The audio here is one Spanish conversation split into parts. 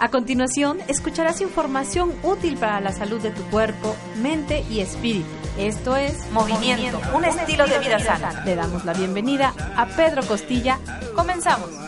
A continuación, escucharás información útil para la salud de tu cuerpo, mente y espíritu. Esto es Movimiento, un, estilo, de vida, sana. Le damos la bienvenida a Pedro Costilla. Comenzamos.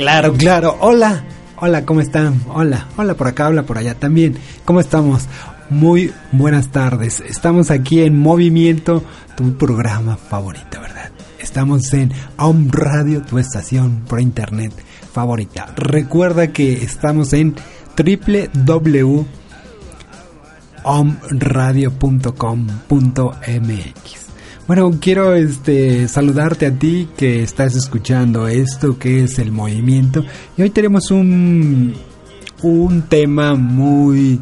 Claro, claro. Hola. Hola, ¿cómo están? Hola, hola por acá, hola por allá también. ¿Cómo estamos? Muy buenas tardes. Estamos aquí en Movimiento, tu programa favorito, ¿verdad? Estamos en Home Radio, tu estación por internet favorita. Recuerda que estamos en www.omradio.com.mx. Bueno, quiero este saludarte a ti que estás escuchando esto que es el movimiento y hoy tenemos un un tema muy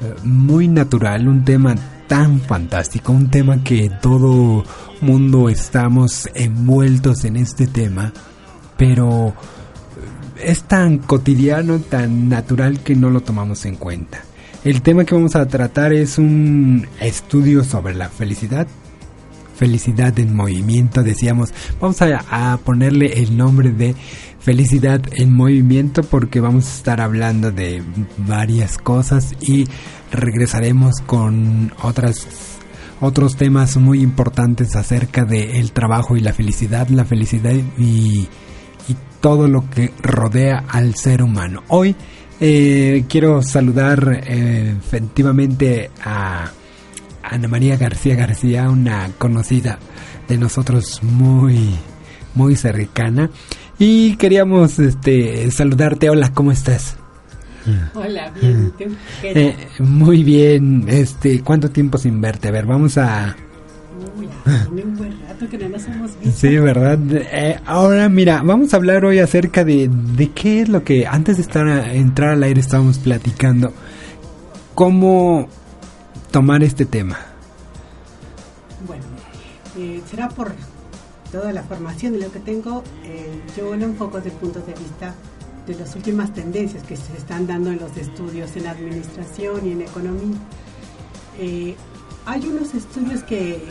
eh, muy natural, un tema tan fantástico, un tema que todo mundo estamos envueltos en este tema, pero es tan cotidiano, tan natural que no lo tomamos en cuenta. El tema que vamos a tratar es un estudio sobre la felicidad Felicidad en Movimiento. Decíamos, vamos a, ponerle el nombre de Felicidad en Movimiento porque vamos a estar hablando de varias cosas y regresaremos con otras otros temas muy importantes acerca de el trabajo y la felicidad, la felicidad y, y todo lo que rodea al ser humano. Hoy eh, quiero saludar eh, efectivamente a Ana María García García, una conocida de nosotros muy, muy cercana. Y queríamos este, saludarte. Hola, ¿cómo estás? Hola, bien. Eh, muy bien. Este, ¿cuánto tiempo sin verte? A ver, vamos a. Uy, un buen rato que no nos hemos visto. Sí, verdad. Eh, ahora, mira, vamos a hablar hoy acerca de, de qué es lo que antes de estar entrar al aire estábamos platicando. Cómo tomar este tema? Bueno, eh, será por toda la formación de lo que tengo, eh, yo lo enfoco desde el punto de vista de las últimas tendencias que se están dando en los estudios en administración y en economía. Eh, hay unos estudios que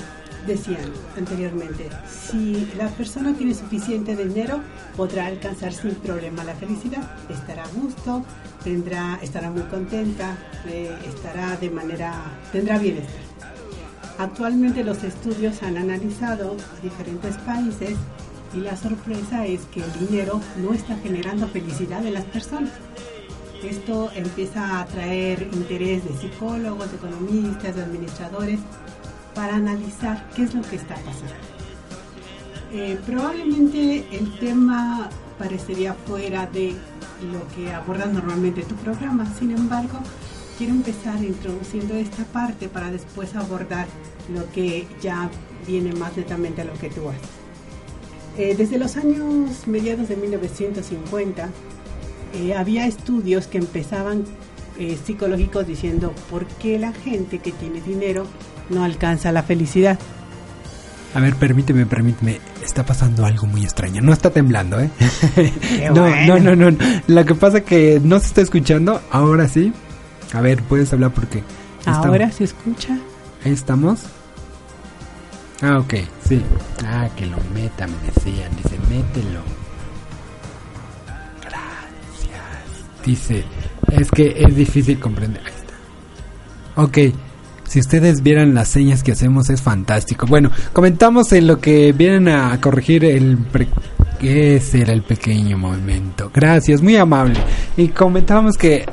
decían anteriormente, si la persona tiene suficiente dinero, podrá alcanzar sin problema la felicidad, estará a gusto, tendrá, estará muy contenta, estará de manera, tendrá bienestar. Actualmente los estudios han analizado diferentes países y la sorpresa es que el dinero no está generando felicidad en las personas. Esto empieza a atraer interés de psicólogos, de economistas, de administradores para analizar qué es lo que está pasando. Eh, probablemente el tema parecería fuera de lo que aborda normalmente tu programa, sin embargo, quiero empezar introduciendo esta parte para después abordar lo que ya viene más netamente a lo que tú haces. Eh, desde los años mediados de 1950 eh, había estudios que empezaban psicológicos diciendo por qué la gente que tiene dinero no alcanza la felicidad. A ver, permíteme, permíteme. Está pasando algo muy extraño. No está temblando, ¿eh? no, no, no, no. Lo que pasa es que no se está escuchando. Ahora sí. A ver, puedes hablar porque. Ahora se escucha. Ahí estamos. Ah, ok, sí. Ah, que lo metan, me decían. Dice, mételo. dice, es que es difícil comprender. Ahí está. Ok, si ustedes vieran las señas que hacemos es fantástico. Bueno, comentamos en lo que vienen a corregir el ese era el pequeño movimiento. Gracias, muy amable. Y comentábamos que,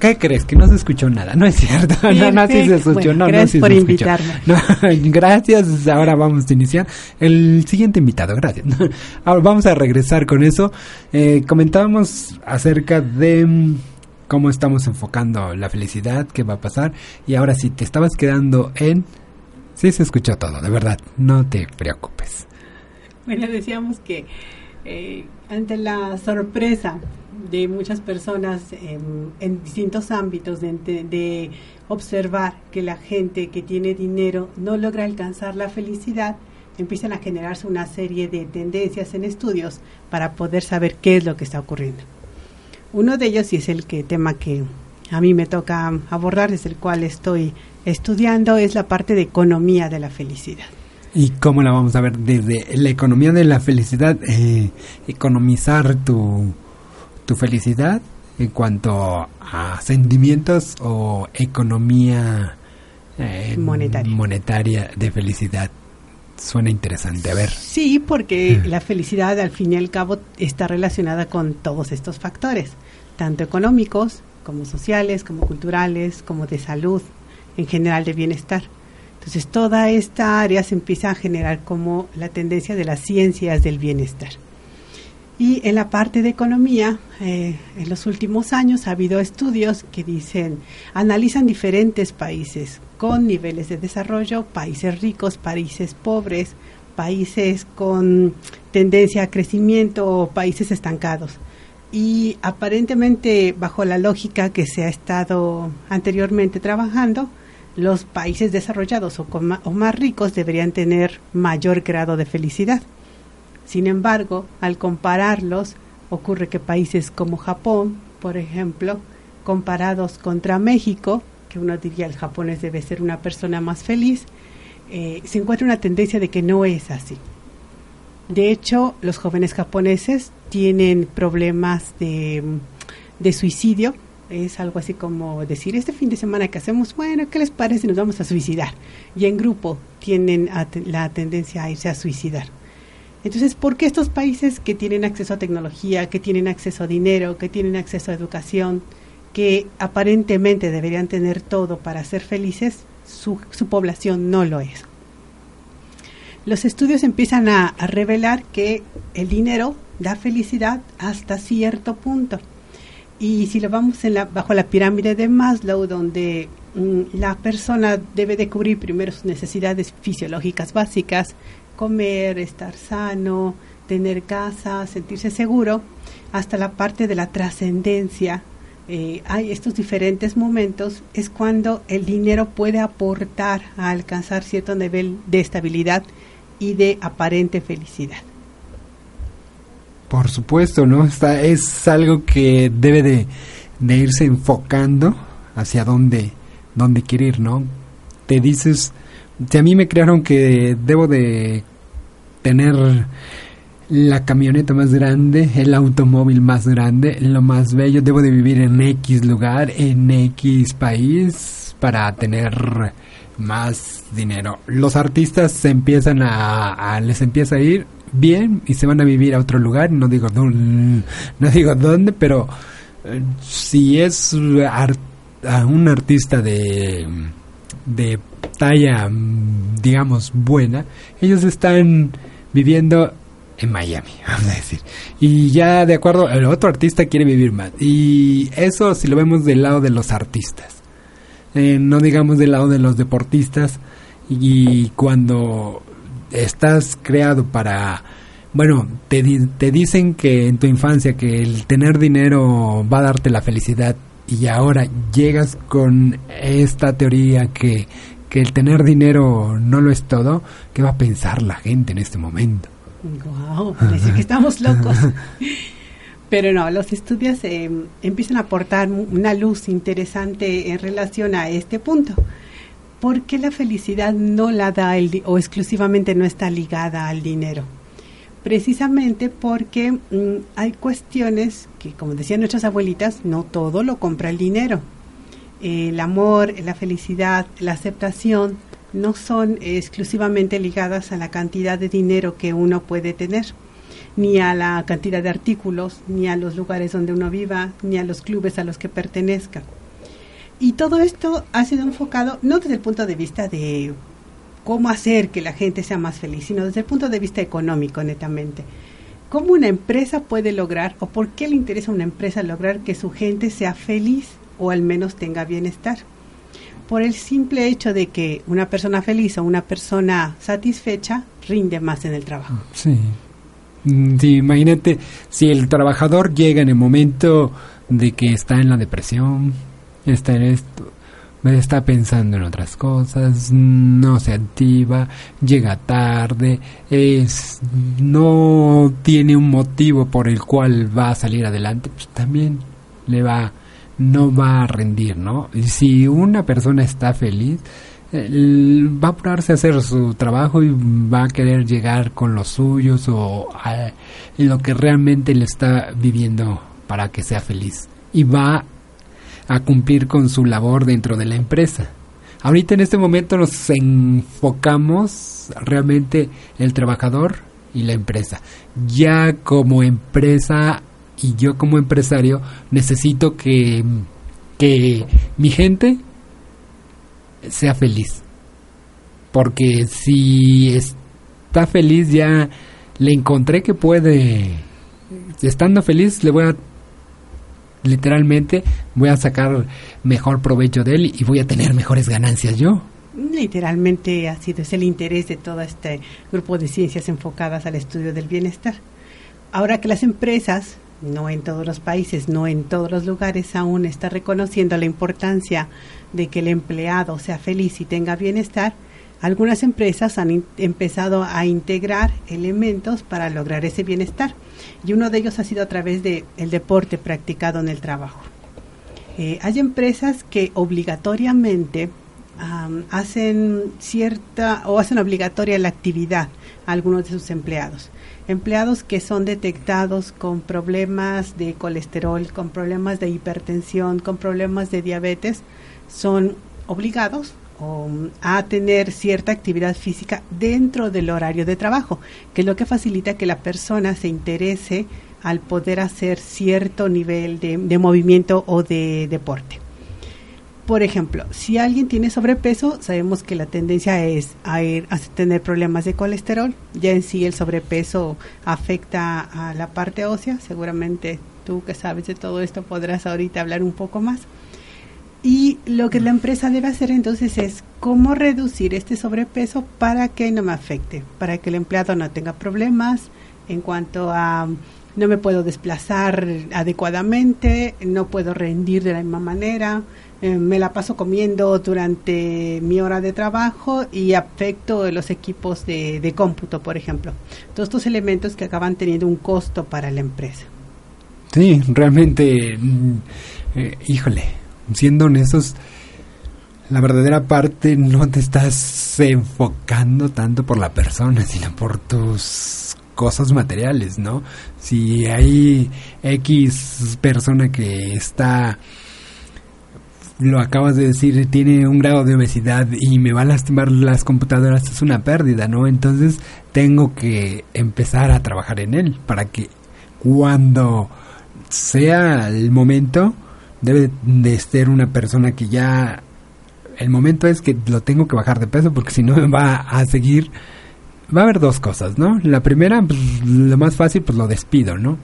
¿qué crees? Que no se escuchó nada. No es cierto. No, no, sí se escuchó. no, gracias no, por invitarme. gracias. Ahora vamos a iniciar. El siguiente invitado, gracias. Ahora vamos a regresar con eso. Eh, comentábamos acerca de cómo estamos enfocando la felicidad, qué va a pasar. Y ahora sí, te estabas quedando en... Sí, se escuchó todo, de verdad. No te preocupes. Bueno, decíamos que eh, ante la sorpresa de muchas personas en distintos ámbitos de, observar que la gente que tiene dinero no logra alcanzar la felicidad, empiezan a generarse una serie de tendencias en estudios para poder saber qué es lo que está ocurriendo. Uno de ellos, y es el que, tema que a mí me toca abordar, desde el cual estoy estudiando, es la parte de economía de la felicidad. ¿Y cómo la vamos a ver? Desde la economía de la felicidad, eh, economizar tu, tu felicidad en cuanto a sentimientos o economía eh, monetaria. monetaria de felicidad. Suena interesante, a ver. Sí, porque la felicidad al fin y al cabo está relacionada con todos estos factores, tanto económicos como sociales, como culturales, como de salud, en general de bienestar. Entonces toda esta área se empieza a generar como la tendencia de las ciencias del bienestar. Y en la parte de economía, eh, en los últimos años ha habido estudios que dicen, analizan diferentes países con niveles de desarrollo, países ricos, países pobres, países con tendencia a crecimiento o países estancados. Y aparentemente, bajo la lógica que se ha estado anteriormente trabajando, los países desarrollados o, más ricos deberían tener mayor grado de felicidad. Sin embargo, al compararlos, ocurre que países como Japón, por ejemplo, comparados contra México, que uno diría el japonés debe ser una persona más feliz, eh, se encuentra una tendencia de que no es así. De hecho, los jóvenes japoneses tienen problemas de suicidio es algo así como decir, este fin de semana que hacemos, bueno, ¿qué les parece? Nos vamos a suicidar. Y en grupo tienen la tendencia a irse a suicidar. Entonces, ¿por qué estos países que tienen acceso a tecnología, que tienen acceso a dinero, que tienen acceso a educación, que aparentemente deberían tener todo para ser felices, su, población no lo es? Los estudios empiezan a revelar que el dinero da felicidad hasta cierto punto y si lo vamos la, bajo la pirámide de Maslow, donde mm, la persona debe de cubrir primero sus necesidades fisiológicas básicas, comer, estar sano, tener casa, sentirse seguro, hasta la parte de la trascendencia, eh, hay estos diferentes momentos, es cuando el dinero puede aportar a alcanzar cierto nivel de estabilidad y de aparente felicidad. Por supuesto, ¿no? Está, es algo que debe de, irse enfocando hacia dónde, dónde quiere ir, ¿no? Te dices, si a mí me crearon que debo de tener la camioneta más grande, el automóvil más grande, lo más bello, debo de vivir en X lugar, en X país para tener más dinero. Los artistas se empiezan a les empieza a ir bien y se van a vivir a otro lugar, no digo dónde, no digo dónde, pero eh, si es un artista de de talla digamos buena, ellos están viviendo en Miami, vamos a decir. Y ya de acuerdo, el otro artista quiere vivir más. Y eso si lo vemos del lado de los artistas. Eh, no digamos del lado de los deportistas. Y cuando estás creado para bueno, te, te dicen que en tu infancia que el tener dinero va a darte la felicidad y ahora llegas con esta teoría que, que el tener dinero no lo es todo, ¿qué va a pensar la gente en este momento? Wow, parece que estamos locos. Pero no, los estudios eh, empiezan a aportar una luz interesante en relación a este punto. ¿Por qué la felicidad no la da el o exclusivamente no está ligada al dinero? precisamente porque mm, hay cuestiones que, como decían nuestras abuelitas, no todo lo compra el dinero. el amor, la felicidad, la aceptación no son exclusivamente ligadas a la cantidad de dinero que uno puede tener, ni a la cantidad de artículos, ni a los lugares donde uno viva, ni a los clubes a los que pertenezca. Y todo esto ha sido enfocado no desde el punto de vista de cómo hacer que la gente sea más feliz, sino desde el punto de vista económico, netamente. ¿Cómo una empresa puede lograr, o por qué le interesa a una empresa lograr que su gente sea feliz o al menos tenga bienestar? Por el simple hecho de que una persona feliz o una persona satisfecha rinde más en el trabajo. Sí. Mm, sí, imagínate si el trabajador llega en el momento de que está en la depresión, está en esto, está pensando en otras cosas, no se activa, llega tarde, es no tiene un motivo por el cual va a salir adelante, pues también le va no va a rendir, ¿no? Y si una persona está feliz, va a apurarse a hacer su trabajo y va a querer llegar con los suyos o a lo que realmente le está viviendo para que sea feliz. Y va a cumplir con su labor dentro de la empresa. Ahorita en este momento nos enfocamos realmente el trabajador y la empresa. Ya como empresa y yo como empresario necesito que, que mi gente sea feliz. Porque si está feliz ya le encontré que puede, estando feliz le voy a literalmente voy a sacar mejor provecho de él y voy a tener mejores ganancias yo. Literalmente ha sido es el interés de todo este grupo de ciencias enfocadas al estudio del bienestar. Ahora que las empresas, no en todos los países, no en todos los lugares, aún están reconociendo la importancia de que el empleado sea feliz y tenga bienestar, algunas empresas han empezado a integrar elementos para lograr ese bienestar y uno de ellos ha sido a través del el deporte practicado en el trabajo. Eh, hay empresas que obligatoriamente hacen cierta o hacen obligatoria la actividad algunos de sus empleados. Empleados que son detectados con problemas de colesterol, con problemas de hipertensión, con problemas de diabetes, son obligados a tener cierta actividad física dentro del horario de trabajo, que es lo que facilita que la persona se interese al poder hacer cierto nivel de, movimiento o de deporte. Por ejemplo, si alguien tiene sobrepeso, sabemos que la tendencia es a, ir, a tener problemas de colesterol. Ya en sí el sobrepeso afecta a la parte ósea. Seguramente tú que sabes de todo esto podrás ahorita hablar un poco más. Y lo que la empresa debe hacer entonces es cómo reducir este sobrepeso para que no me afecte, para que el empleado no tenga problemas en cuanto a no me puedo desplazar adecuadamente, no puedo rendir de la misma manera, eh, me la paso comiendo durante mi hora de trabajo y afecto los equipos de, de cómputo, por ejemplo. Todos estos elementos que acaban teniendo un costo para la empresa. Sí, realmente, mm, eh, híjole, siendo honestos, la verdadera parte no te estás enfocando tanto por la persona, sino por tus cosas materiales, ¿no? Si hay X persona que está, lo acabas de decir, tiene un grado de obesidad y me va a lastimar las computadoras, es una pérdida, ¿no? Entonces tengo que empezar a trabajar en él para que cuando sea el momento, debe de ser una persona que ya el momento es que lo tengo que bajar de peso porque si no me va a seguir va a haber dos cosas, ¿no? La primera, pues, lo más fácil, pues lo despido, ¿no?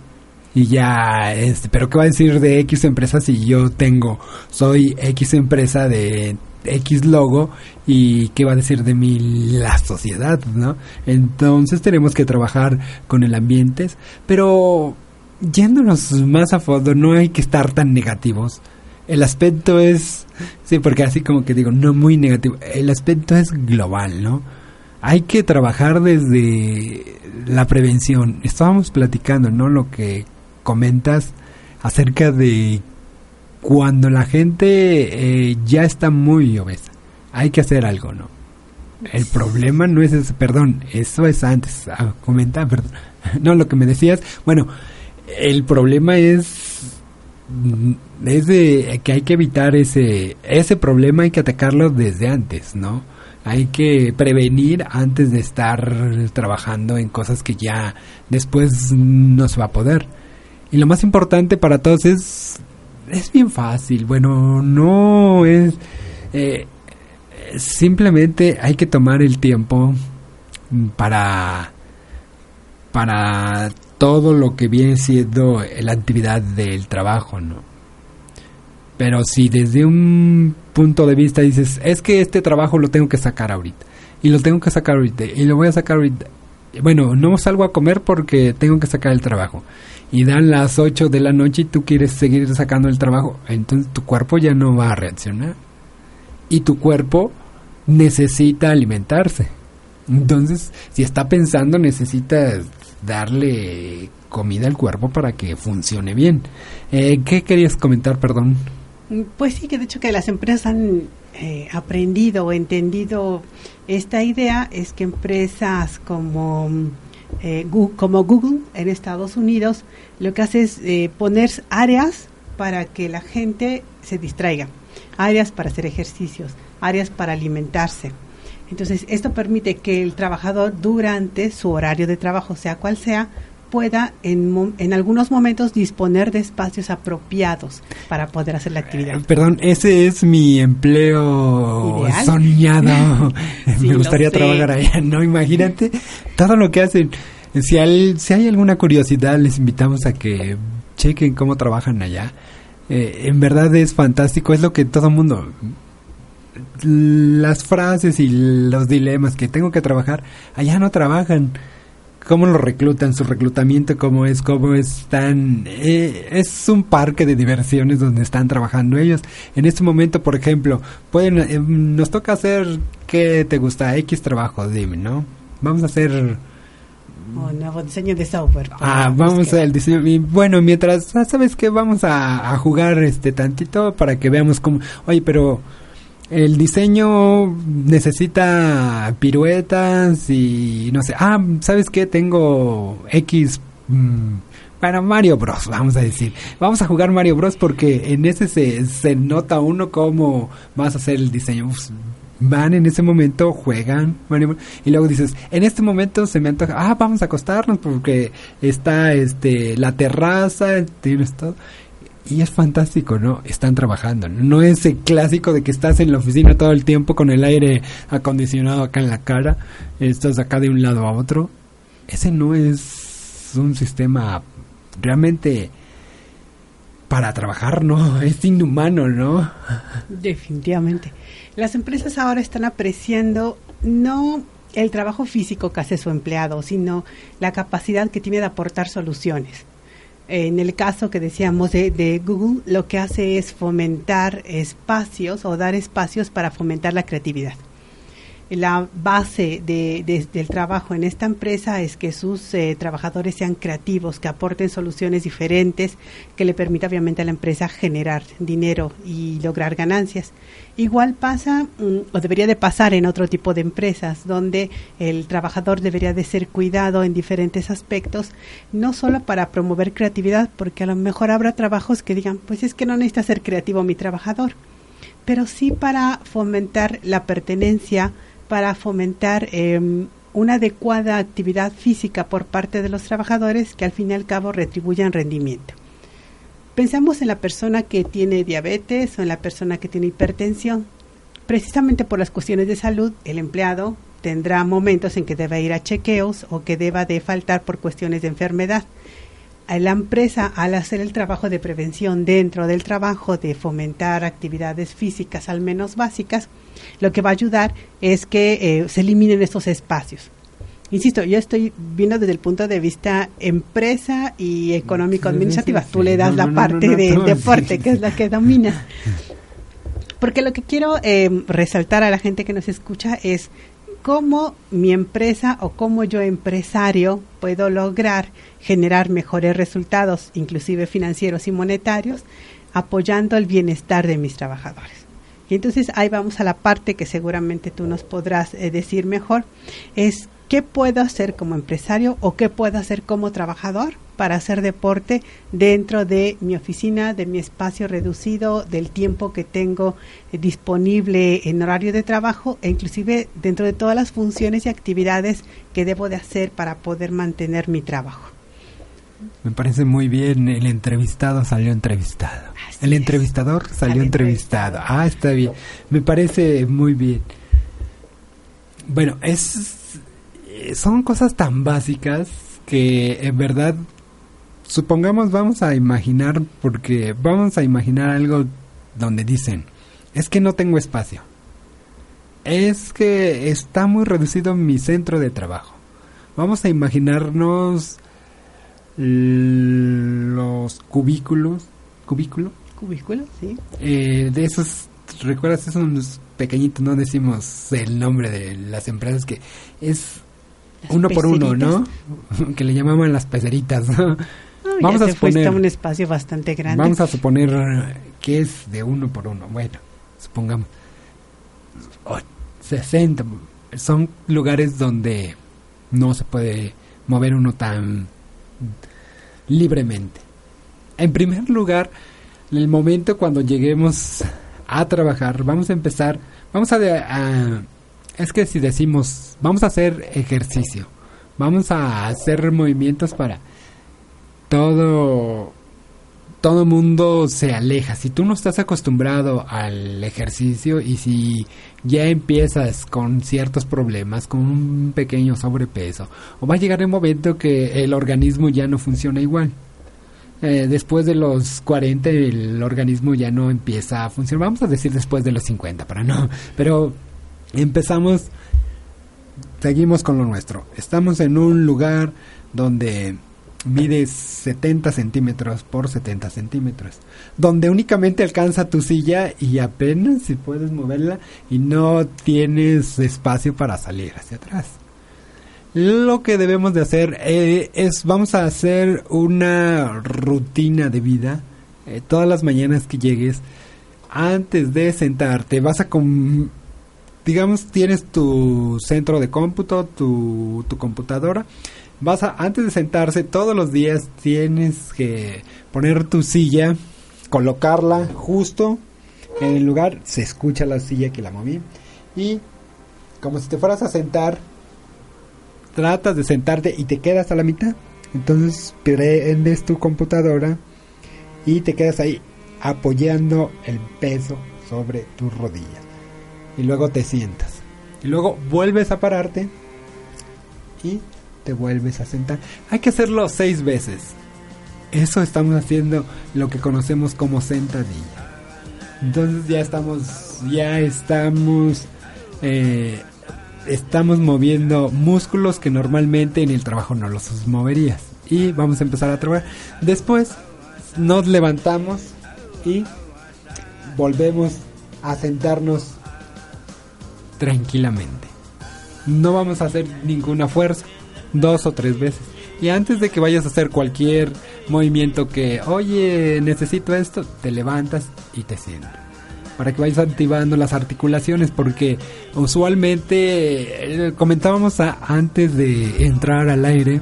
Y ya, este, pero ¿qué va a decir de X empresa si yo tengo, soy X empresa de X logo y qué va a decir de mí la sociedad, ¿no? Entonces tenemos que trabajar con el ambiente, pero yéndonos más a fondo, no hay que estar tan negativos. El aspecto es, sí, porque así como que digo, no muy negativo, el aspecto es global, ¿no? Hay que trabajar desde la prevención. Estábamos platicando, ¿no? Lo que comentas acerca de cuando la gente eh, ya está muy obesa. Hay que hacer algo, ¿no? El problema no es ese, perdón, eso es antes, ah, comenta, perdón. No, lo que me decías, bueno, el problema es mm, es de que hay que evitar ese ese problema hay que atacarlo desde antes, ¿no? Hay que prevenir antes de estar trabajando en cosas que ya después no se va a poder. Y lo más importante para todos es es bien fácil. Bueno, no es eh, simplemente hay que tomar el tiempo para para todo lo que viene siendo la actividad del trabajo, ¿no? Pero si desde un punto de vista dices, es que este trabajo lo tengo que sacar ahorita, y lo tengo que sacar ahorita, y lo voy a sacar ahorita, bueno, no salgo a comer porque tengo que sacar el trabajo, y dan las 8 de la noche y tú quieres seguir sacando el trabajo, entonces tu cuerpo ya no va a reaccionar, y tu cuerpo necesita alimentarse. Entonces, si está pensando, necesita darle comida al cuerpo para que funcione bien. Eh, ¿Qué querías comentar, perdón? Pues sí, que de hecho que las empresas han eh, aprendido o entendido esta idea, es que empresas como, eh, como Google en Estados Unidos lo que hace es poner áreas para que la gente se distraiga, áreas para hacer ejercicios, áreas para alimentarse. Entonces, esto permite que el trabajador durante su horario de trabajo, sea cual sea, pueda en, en algunos momentos disponer de espacios apropiados para poder hacer la actividad. Eh, perdón, ese es mi empleo soñado. Me gustaría trabajar allá, ¿no? Imagínate todo lo que hacen. Si, hay, si hay alguna curiosidad, les invitamos a que chequen cómo trabajan allá. Eh, en verdad es fantástico, es lo que todo mundo las frases y los dilemas que tengo que trabajar, allá no trabajan. ¿Cómo lo reclutan? Su reclutamiento, ¿cómo es? ¿Cómo están? Eh, es un parque de diversiones donde están trabajando ellos. En este momento, por ejemplo, pueden eh, nos toca hacer, ¿qué te gusta? X trabajo, dime, ¿no? Vamos a hacer... Un nuevo diseño de software. Ah, vamos al diseño. Y bueno, mientras, ah, ¿sabes qué? Vamos a, a jugar este tantito para que veamos cómo... Oye, pero el diseño necesita piruetas y no sé. Ah, ¿sabes qué? Tengo X para mm, Mario Bros, vamos a decir. Vamos a jugar Mario Bros porque en ese se, se nota uno cómo vas a hacer el diseño. van en ese momento, juegan Mario Bros, y luego dices, en este momento se me antoja, ah, vamos a acostarnos porque está este la terraza, tienes todo y es fantástico, ¿no? Están trabajando. No es el clásico de que estás en la oficina todo el tiempo con el aire acondicionado acá en la cara, estás acá de un lado a otro. Ese no es un sistema realmente para trabajar, ¿no? Es inhumano, ¿no? Definitivamente. Las empresas ahora están apreciando no el trabajo físico que hace su empleado, sino la capacidad que tiene de aportar soluciones en el caso que decíamos de, Google, lo que hace es fomentar espacios o dar espacios para fomentar la creatividad. La base del trabajo en esta empresa es que sus eh, trabajadores sean creativos, que aporten soluciones diferentes, que le permita obviamente a la empresa generar dinero y lograr ganancias. Igual pasa mm, o debería de pasar en otro tipo de empresas donde el trabajador debería de ser cuidado en diferentes aspectos, no solo para promover creatividad, porque a lo mejor habrá trabajos que digan, pues es que no necesita ser creativo mi trabajador, pero sí para fomentar la pertenencia, para fomentar em, una adecuada actividad física por parte de los trabajadores que al fin y al cabo retribuyan rendimiento. Pensamos en la persona que tiene diabetes o en la persona que tiene hipertensión. Precisamente por las cuestiones de salud, el empleado tendrá momentos en que deba ir a chequeos o que deba de faltar por cuestiones de enfermedad. La empresa, al hacer el trabajo de prevención dentro del trabajo, de fomentar actividades físicas al menos básicas, lo que va a ayudar es que eh, se eliminen estos espacios. Insisto, yo estoy viendo desde el punto de vista empresa y económico-administrativa. Tú le das la parte de deporte, que es la que dominas. Porque lo que quiero eh, resaltar a la gente que nos escucha es cómo mi empresa o cómo yo empresario puedo lograr generar mejores resultados, inclusive financieros y monetarios, apoyando el bienestar de mis trabajadores. Y entonces ahí vamos a la parte que seguramente tú nos podrás eh, decir mejor, es qué puedo hacer como empresario o qué puedo hacer como trabajador para hacer deporte dentro de mi oficina, de mi espacio reducido, del tiempo que tengo eh, disponible en horario de trabajo e inclusive dentro de todas las funciones y actividades que debo de hacer para poder mantener mi trabajo. Me parece muy bien, el entrevistado salió entrevistado. el entrevistador salió entrevistado. Ah, está bien. Me parece muy bien. Bueno, es son cosas tan básicas que en verdad supongamos vamos a imaginar porque vamos a imaginar algo donde dicen, es que no tengo espacio. Es que está muy reducido mi centro de trabajo. Vamos a imaginarnos los cubículos, cubículo, cubículo, sí. Eh, de esos, recuerdas esos pequeñitos, no decimos el nombre de las empresas que es uno por uno, ¿no? que le llamaban las peceritas. vamos a suponer un espacio bastante grande. Vamos a suponer que es de uno por uno. Bueno, supongamos 60 son lugares donde no se puede mover uno tan libremente. En primer lugar, en el momento cuando lleguemos a trabajar, vamos a empezar, vamos a, es que si decimos, vamos a hacer ejercicio, vamos a hacer movimientos para todo todo mundo se aleja. Si tú no estás acostumbrado al ejercicio y si ya empiezas con ciertos problemas, con un pequeño sobrepeso, o va a llegar un momento que el organismo ya no funciona igual. Eh, después de los 40 el organismo ya no empieza a funcionar. Vamos a decir después de los 50 para no. Pero empezamos, seguimos con lo nuestro. Estamos en un lugar donde mide 70 centímetros por 70 centímetros, donde únicamente alcanza tu silla y apenas si puedes moverla y no tienes espacio para salir hacia atrás. Lo que debemos de hacer eh, es, vamos a hacer una rutina de vida eh, todas las mañanas que llegues, antes de sentarte, vas a digamos, tienes tu centro de cómputo, tu, tu computadora, vas a, antes de sentarse todos los días tienes que poner tu silla, colocarla justo en el lugar, se escucha la silla que la moví y como si te fueras a sentar, tratas de sentarte y te quedas a la mitad. Entonces prendes tu computadora y te quedas ahí apoyando el peso sobre tus rodillas. Y luego te sientas. Y luego vuelves a pararte y te vuelves a sentar. Hay que hacerlo seis veces. Eso estamos haciendo lo que conocemos como sentadilla. Entonces ya estamos, ya estamos, eh, estamos moviendo músculos que normalmente en el trabajo no los moverías. Y vamos a empezar a trabajar. Después nos levantamos y volvemos a sentarnos tranquilamente. No vamos a hacer ninguna fuerza dos o tres veces. Y antes de que vayas a hacer cualquier movimiento que, oye, necesito esto, te levantas y te sientas. Para que vayas activando las articulaciones, porque usualmente eh, comentábamos antes de entrar al aire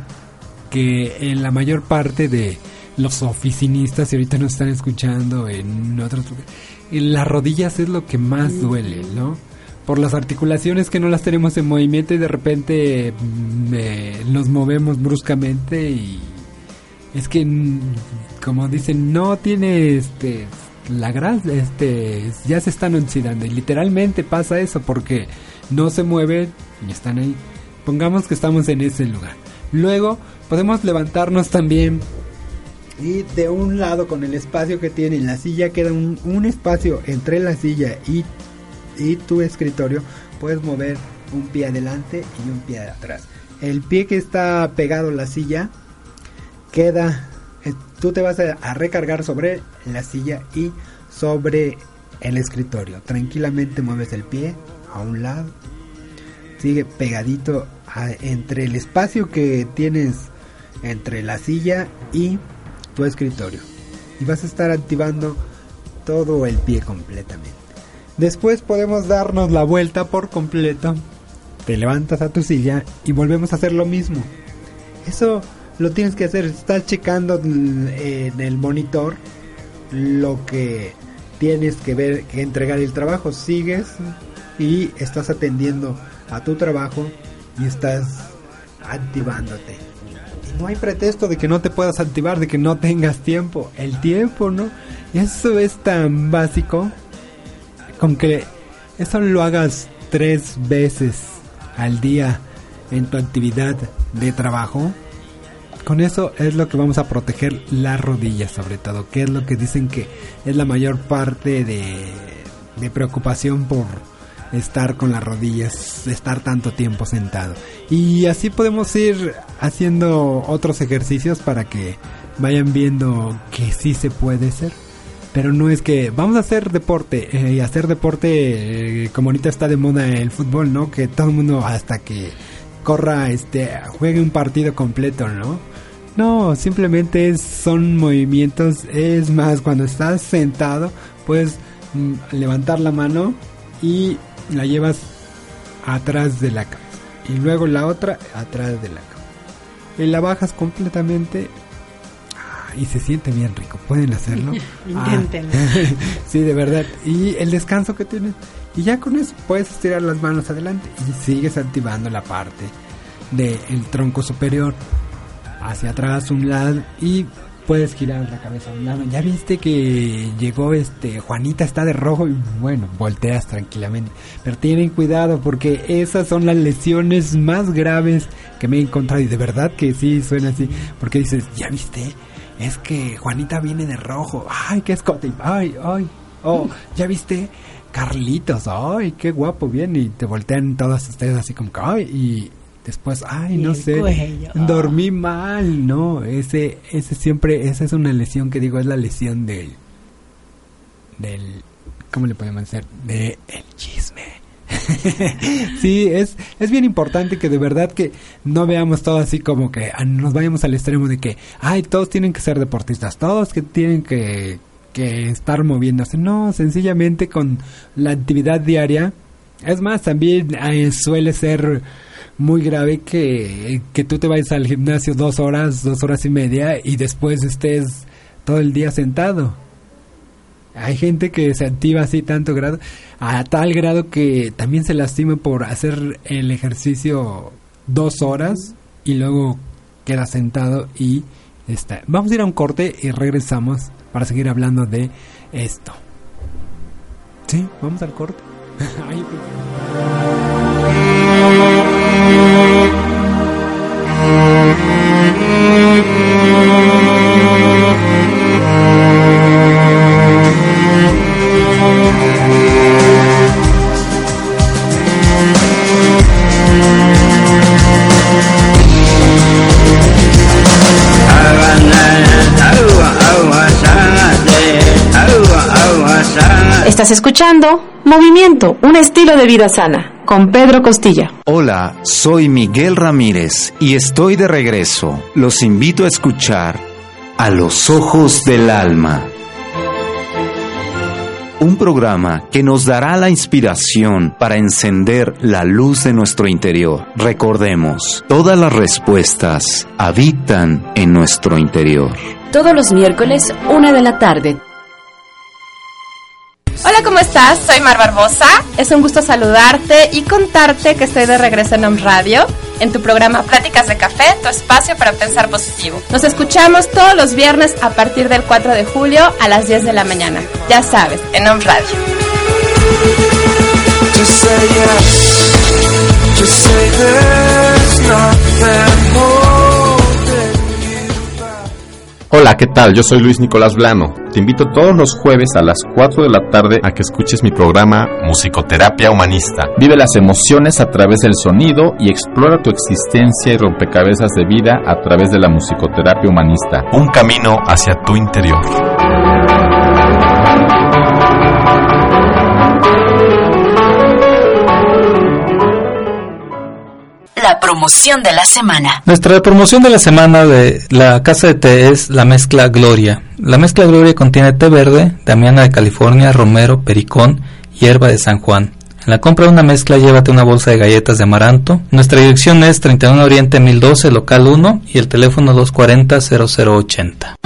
que en la mayor parte de los oficinistas, y ahorita nos están escuchando en otros lugares, las rodillas es lo que más duele, ¿no? Por las articulaciones que no las tenemos en movimiento y de repente mm, nos movemos bruscamente y es que mm, como dicen no tiene este la grasa este ya se están oxidando y literalmente pasa eso porque no se mueven y están ahí. Pongamos que estamos en ese lugar. Luego podemos levantarnos también y de un lado con el espacio que tiene la silla queda un espacio entre la silla y y tu escritorio puedes mover un pie adelante y un pie atrás. El pie que está pegado a la silla queda, eh, tú te vas a, recargar sobre la silla y sobre el escritorio. Tranquilamente mueves el pie a un lado, sigue pegadito entre el espacio que tienes entre la silla y tu escritorio. Y vas a estar activando todo el pie completamente. Después podemos darnos la vuelta por completo. Te levantas a tu silla y volvemos a hacer lo mismo. Eso lo tienes que hacer. Estás checando en el monitor lo que tienes que ver, que entregar el trabajo. Sigues y estás atendiendo a tu trabajo y estás activándote. No hay pretexto de que no te puedas activar, de que no tengas tiempo. El tiempo, ¿no? Eso es tan básico con que eso lo hagas tres veces al día en tu actividad de trabajo. Con eso es lo que vamos a proteger las rodillas sobre todo, que es lo que dicen que es la mayor parte de, de preocupación por estar con las rodillas, estar tanto tiempo sentado. Y así podemos ir haciendo otros ejercicios para que vayan viendo que sí se puede hacer. Pero no es que vamos a hacer deporte eh, y hacer deporte eh, como ahorita está de moda el fútbol, ¿no? Que todo el mundo hasta que corra, este, juegue un partido completo, ¿no? No, simplemente son movimientos. Es más, cuando estás sentado, puedes mm, levantar la mano y la llevas atrás de la cabeza. Y luego la otra atrás de la cabeza. Y la bajas completamente. Ah, y se siente bien rico. Pueden hacerlo. Inténtenlo. Ah, sí, de verdad. Y el descanso que tienes. Y ya con eso puedes estirar las manos adelante. Y sigues activando la parte del tronco superior. Hacia atrás, un lado. Y puedes girar la cabeza a un lado. Ya viste que llegó este Juanita está de rojo y bueno, volteas tranquilamente. Pero tienen cuidado porque esas son las lesiones más graves que me he encontrado y de verdad que sí suena así, porque dices, "Ya viste, es que Juanita viene de rojo. Ay, qué escote. Ay, ay. Oh, ya viste Carlitos, ay, qué guapo viene y te voltean todas ustedes así como que, ay, y después, ay, no sé, cuello. dormí mal, no, ese, ese siempre, esa es una lesión que digo, es la lesión del, del, ¿cómo le podemos decir? De el chisme. sí, es, es bien importante que de verdad que no veamos todo así como que ah, nos vayamos al extremo de que, ay, todos tienen que ser deportistas, todos que tienen que, que estar moviéndose. No, sencillamente con la actividad diaria. Es más, también eh, suele ser muy grave que, que tú te vayas al gimnasio dos horas, dos horas y media y después estés todo el día sentado. Hay gente que se activa así tanto grado, a tal grado que también se lastima por hacer el ejercicio dos horas y luego queda sentado y está. Vamos a ir a un corte y regresamos para seguir hablando de esto. Sí, vamos al corte. Estás escuchando Movimiento, un estilo de vida sana, con Pedro Costilla. Hola, soy Miguel Ramírez y estoy de regreso. Los invito a escuchar A los Ojos del Alma. Un programa que nos dará la inspiración para encender la luz de nuestro interior. Recordemos, todas las respuestas habitan en nuestro interior. Todos los miércoles, una de la tarde. Hola, ¿cómo estás? Soy Mar Barbosa. Es un gusto saludarte y contarte que estoy de regreso en Om Radio, en tu programa Pláticas de Café, tu espacio para pensar positivo. Nos escuchamos todos los viernes a partir del 4 de julio a las 10 de la mañana. Ya sabes, en Om Radio. Hola, ¿qué tal? Yo soy Luis Nicolás Blano. Te invito todos los jueves a las 4 de la tarde a que escuches mi programa Musicoterapia Humanista. Vive las emociones a través del sonido y explora tu existencia y rompecabezas de vida a través de la musicoterapia humanista. Un camino hacia tu interior. La promoción de la semana. Nuestra promoción de la semana de la casa de té es la mezcla Gloria. La mezcla Gloria contiene té verde, damiana de California, romero, pericón hierba de San Juan. En la compra de una mezcla llévate una bolsa de galletas de amaranto. Nuestra dirección es 31 Oriente 1012, local 1 y el teléfono 240-0080.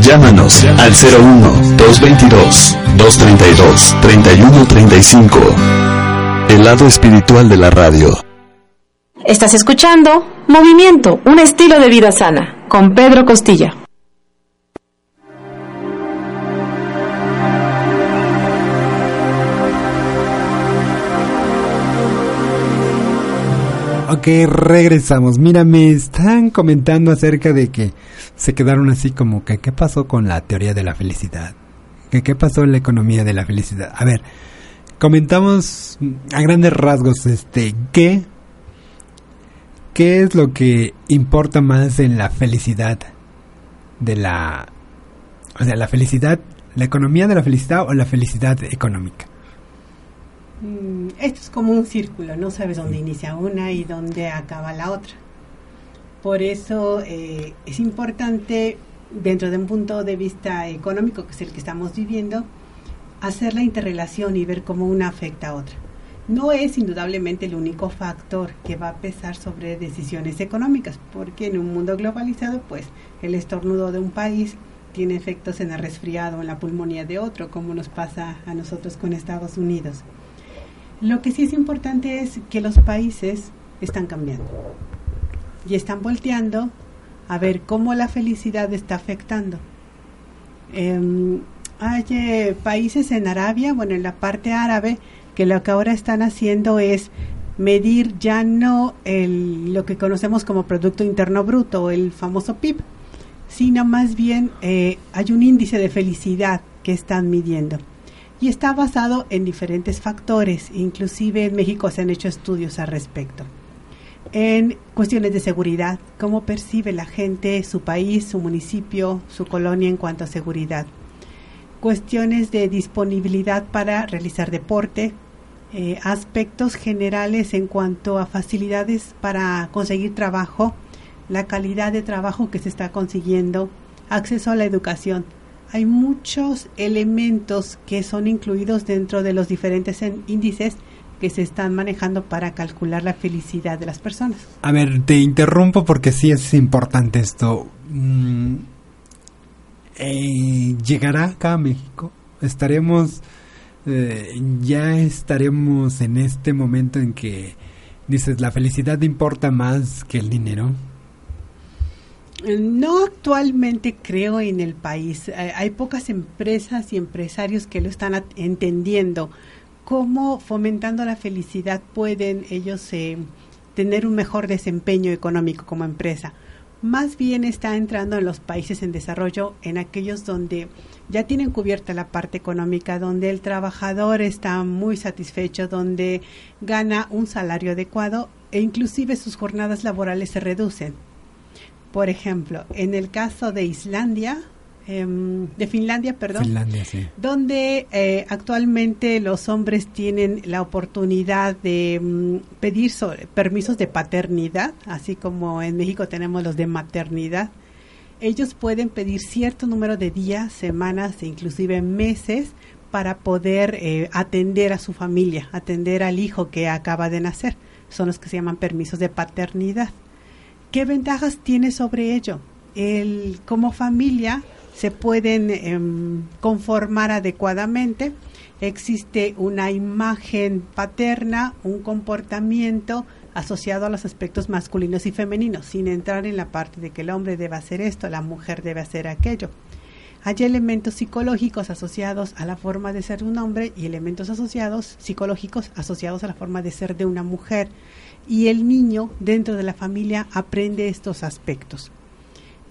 Llámanos al 01-222-232-3135. El lado espiritual de la radio. Estás escuchando Movimiento, un estilo de vida sana, con Pedro Costilla. Ok, regresamos. Mira, me están comentando acerca de que se quedaron así como que qué pasó con la teoría de la felicidad. Que qué pasó en la economía de la felicidad. A ver, comentamos a grandes rasgos este qué qué es lo que importa más en la felicidad de la o sea, la felicidad, la economía de la felicidad o la felicidad económica. Mm, Esto es como un círculo, no sabes dónde inicia una y dónde acaba la otra. Por eso eh, es importante, dentro de un punto de vista económico, que es el que estamos viviendo, hacer la interrelación y ver cómo una afecta a otra. No es indudablemente el único factor que va a pesar sobre decisiones económicas, porque en un mundo globalizado, pues el estornudo de un país tiene efectos en el resfriado, en la pulmonía de otro, como nos pasa a nosotros con Estados Unidos. Lo que sí es importante es que los países están cambiando y están volteando a ver cómo la felicidad está afectando. Em, hay eh, países en Arabia, bueno, en la parte árabe, que lo que ahora están haciendo es medir ya no el, lo que conocemos como Producto Interno Bruto, el famoso PIB, sino más bien eh, hay un índice de felicidad que están midiendo y está basado en diferentes factores, inclusive en México se han hecho estudios al respecto. En cuestiones de seguridad, cómo percibe la gente su país, su municipio, su colonia en cuanto a seguridad. Cuestiones de disponibilidad para realizar deporte, eh, aspectos generales en cuanto a facilidades para conseguir trabajo, la calidad de trabajo que se está consiguiendo, acceso a la educación, hay muchos elementos que son incluidos dentro de los diferentes índices que se están manejando para calcular la felicidad de las personas. A ver, te interrumpo porque sí es importante esto. Mm, eh, ¿Llegará acá a México? ¿Estaremos, eh, ya estaremos en este momento en que dices, la felicidad importa más que el dinero? No actualmente creo en el país. Eh, hay pocas empresas y empresarios que lo están entendiendo. Cómo fomentando la felicidad pueden ellos eh, tener un mejor desempeño económico como empresa. Más bien está entrando en los países en desarrollo, en aquellos donde ya tienen cubierta la parte económica, donde el trabajador está muy satisfecho, donde gana un salario adecuado e inclusive sus jornadas laborales se reducen por ejemplo, en el caso de Islandia, em, de Finlandia, perdón, donde eh, actualmente los hombres tienen la oportunidad de mm, pedir permisos de paternidad, así como en México tenemos los de maternidad. Ellos pueden pedir cierto número de días, semanas e inclusive meses para poder eh, atender a su familia, atender al hijo que acaba de nacer. Son los que se llaman permisos de paternidad. ¿Qué ventajas tiene sobre ello? El, como familia se pueden em, conformar adecuadamente, existe una imagen paterna, un comportamiento asociado a los aspectos masculinos y femeninos, sin entrar en la parte de que el hombre debe hacer esto, la mujer debe hacer aquello. Hay elementos psicológicos asociados a la forma de ser de un hombre y elementos asociados psicológicos asociados a la forma de ser de una mujer y el niño dentro de la familia aprende estos aspectos.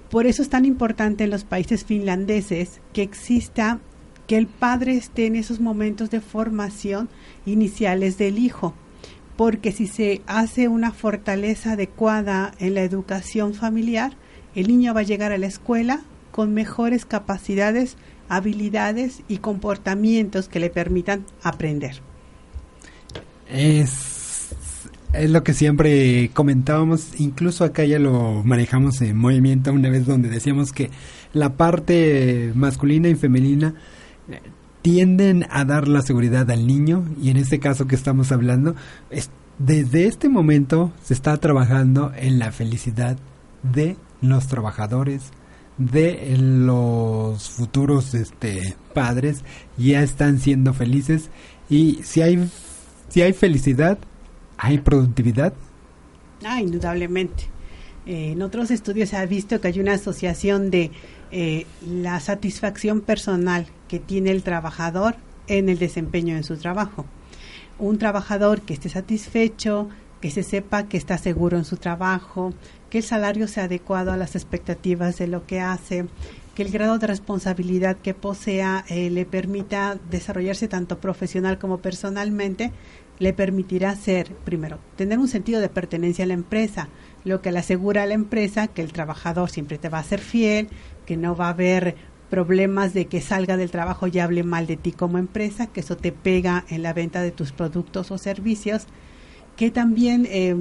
Por eso es tan importante en los países finlandeses que exista que el padre esté en esos momentos de formación iniciales del hijo, porque si se hace una fortaleza adecuada en la educación familiar, el niño va a llegar a la escuela con mejores capacidades, habilidades y comportamientos que le permitan aprender. Es lo que siempre comentábamos, incluso acá ya lo manejamos en movimiento una vez donde decíamos que la parte masculina y femenina tienden a dar la seguridad al niño y en este caso que estamos hablando, es, desde este momento se está trabajando en la felicidad de los trabajadores, de los futuros este, padres, ya están siendo felices y si hay, si hay felicidad, hay productividad. Ah, indudablemente. Eh, en otros estudios se ha visto que hay una asociación de eh, la satisfacción personal que tiene el trabajador en el desempeño de su trabajo. Un trabajador que esté satisfecho, que se sepa que está seguro en su trabajo, que el salario sea adecuado a las expectativas de lo que hace, que el grado de responsabilidad que posea eh, le permita desarrollarse tanto profesional como personalmente, le permitirá ser, primero, tener un sentido de pertenencia a la empresa, lo que le asegura a la empresa que el trabajador siempre te va a ser fiel, que no va a haber problemas de que salga del trabajo y hable mal de ti como empresa, que eso te pega en la venta de tus productos o servicios, que también eh,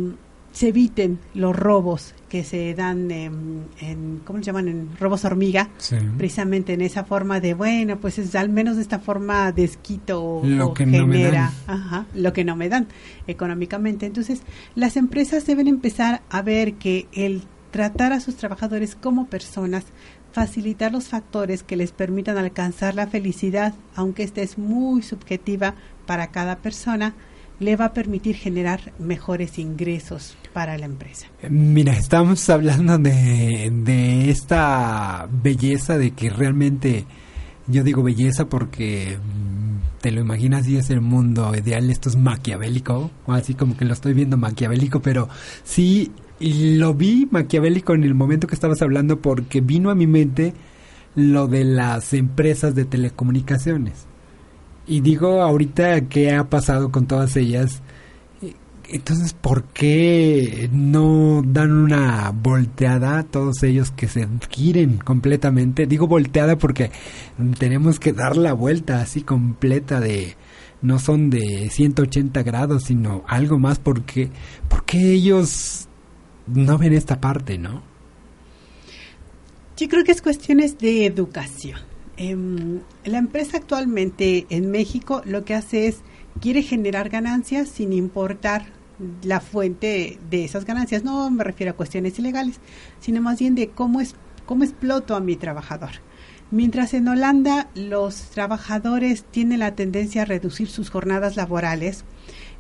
se eviten los robos que se dan en, ¿cómo se llaman? En robos hormiga, precisamente en esa forma de, bueno, pues es al menos de esta forma desquito lo o que genera Ajá, lo que no me dan económicamente. Entonces, las empresas deben empezar a ver que el tratar a sus trabajadores como personas, facilitar los factores que les permitan alcanzar la felicidad, aunque esta es muy subjetiva para cada persona, le va a permitir generar mejores ingresos para la empresa. Mira, estamos hablando de, de esta belleza de que realmente, yo digo belleza porque mm, te lo imaginas y es el mundo ideal, esto es maquiavélico, así como que lo estoy viendo maquiavélico, pero sí y lo vi maquiavélico en el momento que estabas hablando porque vino a mi mente lo de las empresas de telecomunicaciones. Y digo ahorita qué ha pasado con todas ellas. Entonces, ¿por qué no dan una volteada a todos ellos que se quieren completamente? Digo volteada porque tenemos que dar la vuelta así completa de no son de 180 grados, sino algo más porque porque ellos no ven esta parte, ¿no? Yo creo que es cuestiones de educación. Em, la empresa actualmente en México lo que hace es quiere generar ganancias sin importar la fuente de esas ganancias. No me refiero a cuestiones ilegales, sino más bien de cómo es cómo exploto a mi trabajador. Mientras en Holanda los trabajadores tienen la tendencia a reducir sus jornadas laborales,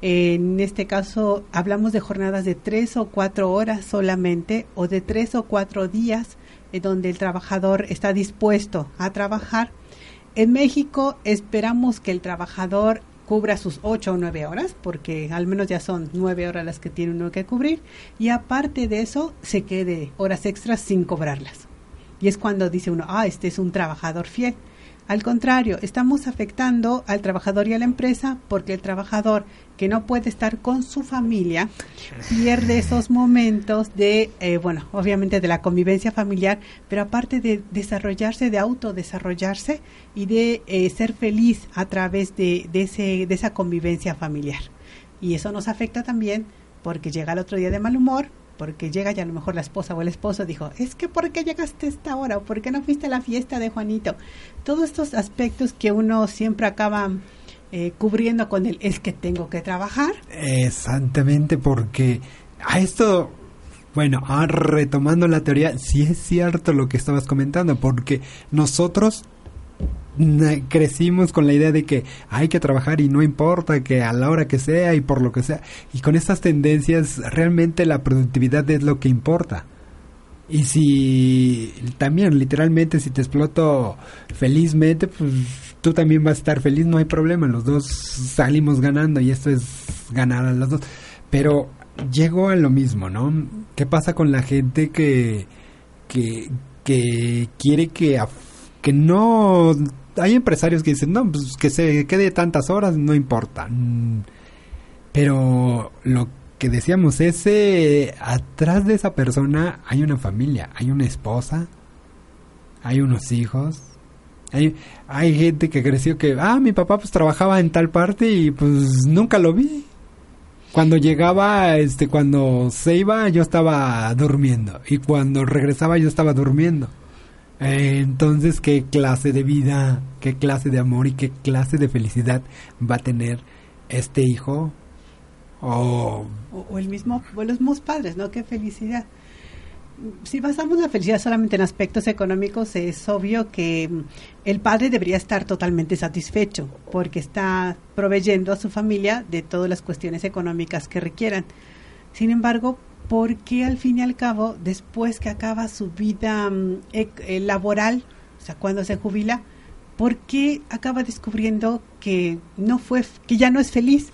en este caso hablamos de jornadas de tres o cuatro horas solamente o de tres o cuatro días eh, donde el trabajador está dispuesto a trabajar. En México esperamos que el trabajador cubra sus ocho o nueve horas, porque al menos ya son nueve horas las que tiene uno que cubrir, y aparte de eso se quede horas extras sin cobrarlas. Y es cuando dice uno, ah, este es un trabajador fiel. Al contrario, estamos afectando al trabajador y a la empresa porque el trabajador que no puede estar con su familia pierde esos momentos de, eh, bueno, obviamente de la convivencia familiar, pero aparte de desarrollarse, de autodesarrollarse y de eh, ser feliz a través de, de, ese, de esa convivencia familiar. Y eso nos afecta también porque llega el otro día de mal humor, porque llega ya a lo mejor la esposa o el esposo dijo, es que ¿por qué llegaste a esta hora? ¿O por qué no fuiste a la fiesta de Juanito? Todos estos aspectos que uno siempre acaba eh, cubriendo con el es que tengo que trabajar. Exactamente, porque a esto, bueno, ah, retomando la teoría, sí es cierto lo que estabas comentando, porque nosotros crecimos con la idea de que hay que trabajar y no importa que a la hora que sea y por lo que sea. Y con estas tendencias realmente la productividad es lo que importa. Y si también literalmente si te exploto felizmente, pues tú también vas a estar feliz, no hay problema, los dos salimos ganando y esto es ganar a los dos. Pero llego a lo mismo, ¿no? ¿Qué pasa con la gente que que, que quiere que que no hay empresarios que dicen, no, pues que se quede tantas horas, no importa. Mm, pero lo que decíamos, ese, atrás de esa persona hay una familia, hay una esposa, hay unos hijos, hay, hay gente que creció que, ah, mi papá pues trabajaba en tal parte y pues nunca lo vi. Cuando llegaba, este, cuando se iba, yo estaba durmiendo. Y cuando regresaba, yo estaba durmiendo. Entonces, ¿qué clase de vida, qué clase de amor y qué clase de felicidad va a tener este hijo o, o, o el mismo, o los mismos padres, ¿no? Qué felicidad. Si basamos la felicidad solamente en aspectos económicos, es obvio que mm, el padre debería estar totalmente satisfecho porque está proveyendo a su familia de todas las cuestiones económicas que requieran. Sin embargo, ¿por qué al fin y al cabo, después que acaba su vida mm, eh, laboral, o sea, cuando se jubila, ¿por qué acaba descubriendo que no fue, que ya no es feliz?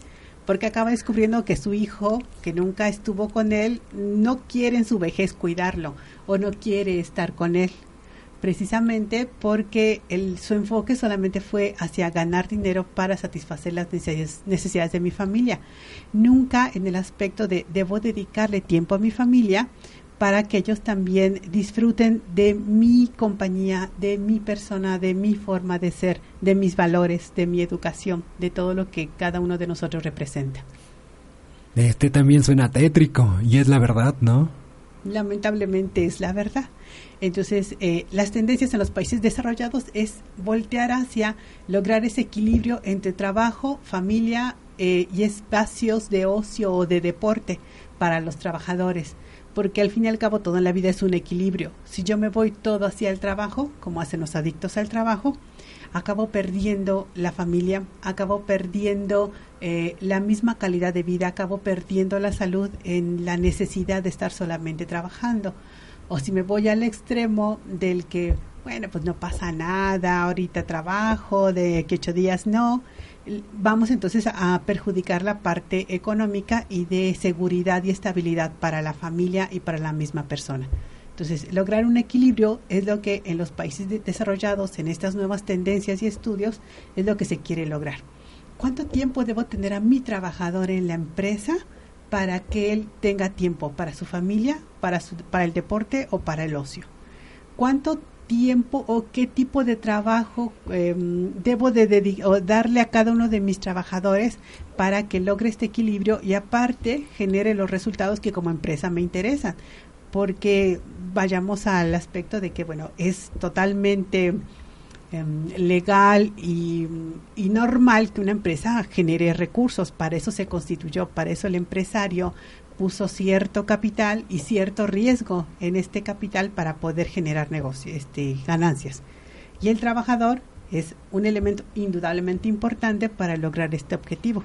Porque acaba descubriendo que su hijo, que nunca estuvo con él, no quiere en su vejez cuidarlo o no quiere estar con él. Precisamente porque el, su enfoque solamente fue hacia ganar dinero para satisfacer las necesidades, necesidades de mi familia. Nunca en el aspecto de debo dedicarle tiempo a mi familia para que ellos también disfruten de mi compañía, de mi persona, de mi forma de ser, de mis valores, de mi educación, de todo lo que cada uno de nosotros representa. este también suena tétrico y es la verdad, ¿no? Lamentablemente es la verdad. Entonces, eh, las tendencias en los países desarrollados es voltear hacia lograr ese equilibrio entre trabajo, familia eh, y espacios de ocio o de deporte para los trabajadores porque al fin y al cabo todo en la vida es un equilibrio. Si yo me voy todo hacia el trabajo, como hacen los adictos al trabajo, acabo perdiendo la familia, acabo perdiendo eh, la misma calidad de vida, acabo perdiendo la salud en la necesidad de estar solamente trabajando. O si me voy al extremo del que, bueno, pues no pasa nada, ahorita trabajo, de que ocho días no, vamos entonces a perjudicar la parte económica y de seguridad y estabilidad para la familia y para la misma persona. Entonces, lograr un equilibrio es lo que en los países de desarrollados, en estas nuevas tendencias y estudios, es lo que se quiere lograr. ¿Cuánto tiempo debo tener a mi trabajador en la empresa para que él tenga tiempo para su familia, para, el deporte o para el ocio? ¿Cuánto tiempo o qué tipo de trabajo eh, debo de o darle a cada uno de mis trabajadores para que logre este equilibrio y aparte genere los resultados que como empresa me interesan porque vayamos al aspecto de que bueno es totalmente eh, legal y, y normal que una empresa genere recursos para eso se constituyó para eso el empresario puso cierto capital y cierto riesgo en este capital para poder generar negocios, este, ganancias. Y el trabajador es un elemento indudablemente importante para lograr este objetivo.